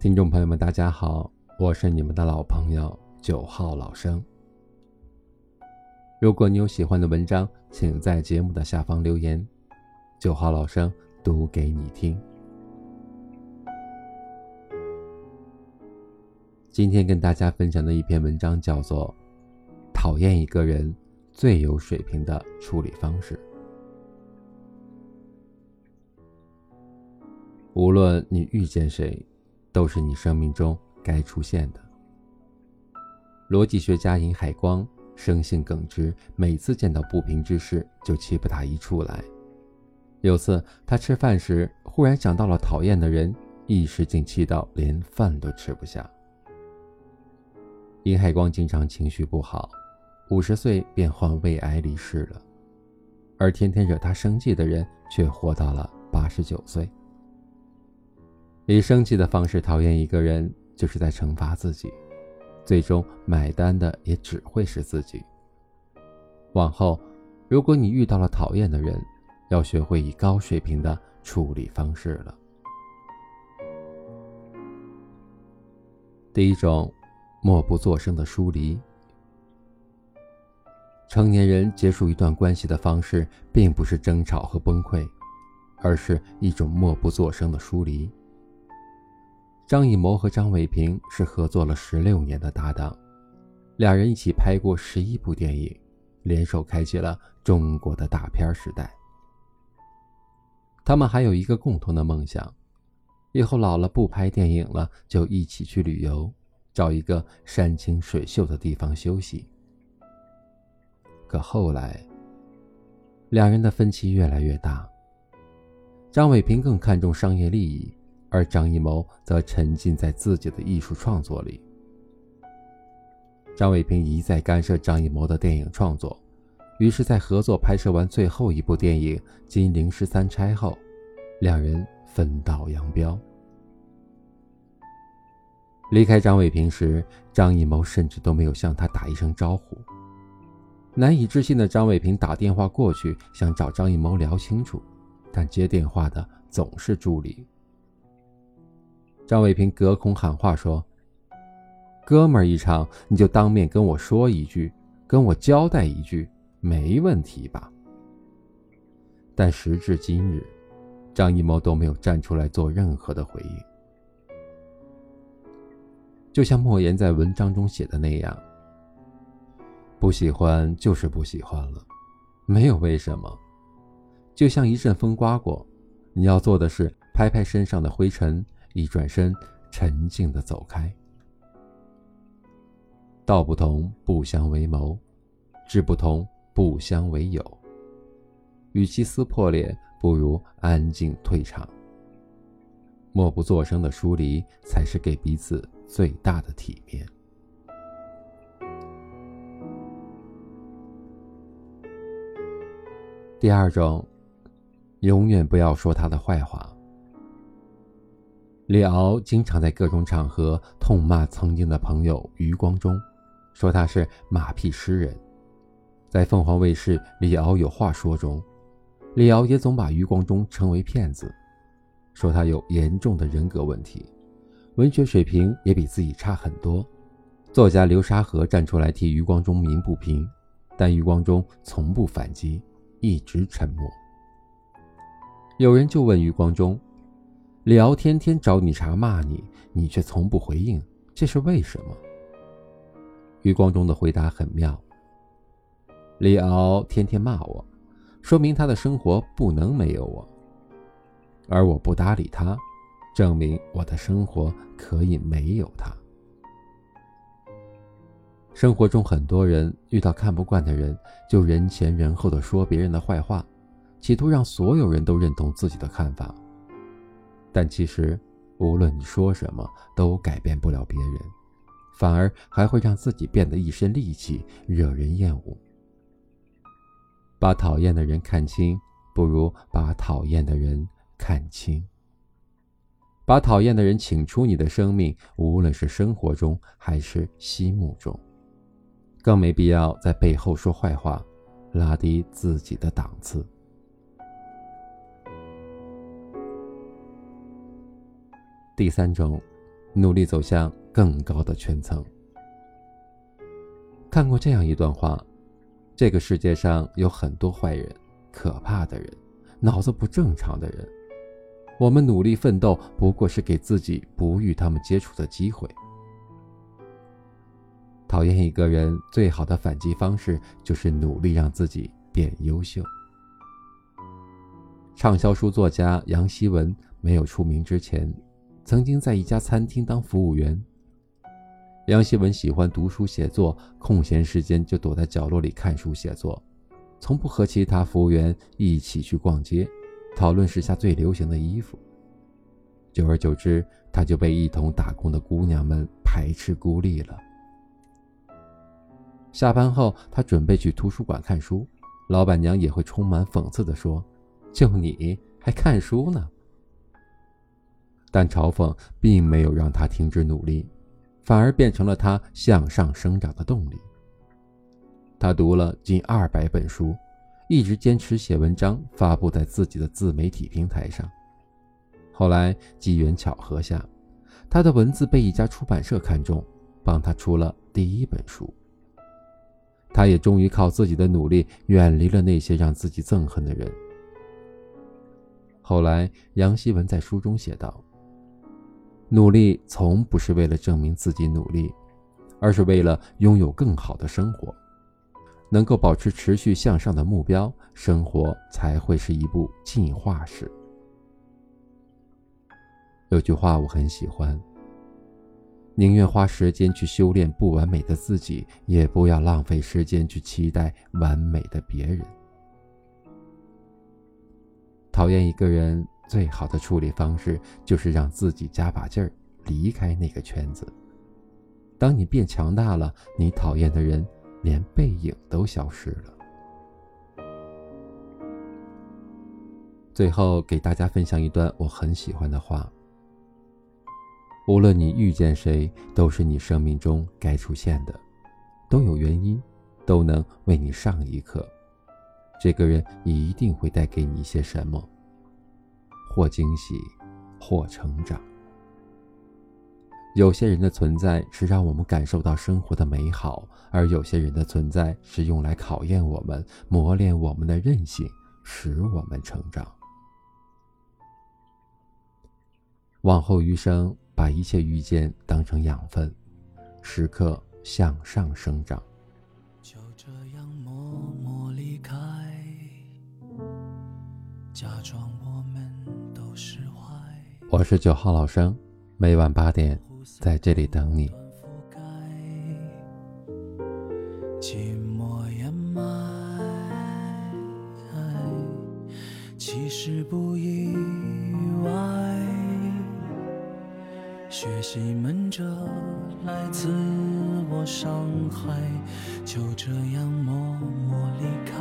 听众朋友们，大家好，我是你们的老朋友九号老生。如果你有喜欢的文章，请在节目的下方留言，九号老生读给你听。今天跟大家分享的一篇文章叫做《讨厌一个人最有水平的处理方式》。无论你遇见谁。都是你生命中该出现的。逻辑学家尹海光生性耿直，每次见到不平之事就气不打一处来。有次他吃饭时，忽然想到了讨厌的人，一时竟气到连饭都吃不下。尹海光经常情绪不好，五十岁便患胃癌离世了，而天天惹他生气的人却活到了八十九岁。以生气的方式讨厌一个人，就是在惩罚自己，最终买单的也只会是自己。往后，如果你遇到了讨厌的人，要学会以高水平的处理方式了。第一种，默不作声的疏离。成年人结束一段关系的方式，并不是争吵和崩溃，而是一种默不作声的疏离。张艺谋和张伟平是合作了十六年的搭档，两人一起拍过十一部电影，联手开启了中国的大片时代。他们还有一个共同的梦想，以后老了不拍电影了，就一起去旅游，找一个山清水秀的地方休息。可后来，两人的分歧越来越大，张伟平更看重商业利益。而张艺谋则沉浸在自己的艺术创作里。张伟平一再干涉张艺谋的电影创作，于是，在合作拍摄完最后一部电影《金陵十三钗》后，两人分道扬镳。离开张伟平时，张艺谋甚至都没有向他打一声招呼。难以置信的张伟平打电话过去，想找张艺谋聊清楚，但接电话的总是助理。张伟平隔空喊话说：“哥们儿一场，你就当面跟我说一句，跟我交代一句，没问题吧？”但时至今日，张艺谋都没有站出来做任何的回应。就像莫言在文章中写的那样：“不喜欢就是不喜欢了，没有为什么。就像一阵风刮过，你要做的是拍拍身上的灰尘。”一转身，沉静的走开。道不同不相为谋，志不同不相为友。与其撕破脸，不如安静退场。默不作声的疏离，才是给彼此最大的体面。第二种，永远不要说他的坏话。李敖经常在各种场合痛骂曾经的朋友余光中，说他是马屁诗人。在凤凰卫视《李敖有话说》中，李敖也总把余光中称为骗子，说他有严重的人格问题，文学水平也比自己差很多。作家流沙河站出来替余光中鸣不平，但余光中从不反击，一直沉默。有人就问余光中。李敖天天找你茬骂你，你却从不回应，这是为什么？余光中的回答很妙。李敖天天骂我，说明他的生活不能没有我；而我不搭理他，证明我的生活可以没有他。生活中很多人遇到看不惯的人，就人前人后的说别人的坏话，企图让所有人都认同自己的看法。但其实，无论你说什么，都改变不了别人，反而还会让自己变得一身戾气，惹人厌恶。把讨厌的人看清，不如把讨厌的人看清。把讨厌的人请出你的生命，无论是生活中还是心目中，更没必要在背后说坏话，拉低自己的档次。第三种，努力走向更高的圈层。看过这样一段话：这个世界上有很多坏人、可怕的人、脑子不正常的人。我们努力奋斗，不过是给自己不与他们接触的机会。讨厌一个人最好的反击方式，就是努力让自己变优秀。畅销书作家杨希文没有出名之前，曾经在一家餐厅当服务员。杨希文喜欢读书写作，空闲时间就躲在角落里看书写作，从不和其他服务员一起去逛街。讨论时下最流行的衣服，久而久之，他就被一同打工的姑娘们排斥孤立了。下班后，他准备去图书馆看书，老板娘也会充满讽刺地说：“就你还看书呢？”但嘲讽并没有让他停止努力，反而变成了他向上生长的动力。他读了近二百本书。一直坚持写文章，发布在自己的自媒体平台上。后来机缘巧合下，他的文字被一家出版社看中，帮他出了第一本书。他也终于靠自己的努力，远离了那些让自己憎恨的人。后来，杨希文在书中写道：“努力从不是为了证明自己努力，而是为了拥有更好的生活。”能够保持持续向上的目标，生活才会是一部进化史。有句话我很喜欢：宁愿花时间去修炼不完美的自己，也不要浪费时间去期待完美的别人。讨厌一个人最好的处理方式，就是让自己加把劲儿，离开那个圈子。当你变强大了，你讨厌的人。连背影都消失了。最后给大家分享一段我很喜欢的话：无论你遇见谁，都是你生命中该出现的，都有原因，都能为你上一课。这个人一定会带给你一些什么，或惊喜，或成长。有些人的存在是让我们感受到生活的美好，而有些人的存在是用来考验我们、磨练我们的韧性，使我们成长。往后余生，把一切遇见当成养分，时刻向上生长。就这样默默离开，假装。我是九号老生，每晚八点。在这里等你。寂寞掩埋，其实不意外。学习闷着来自我伤害，就这样默默离开。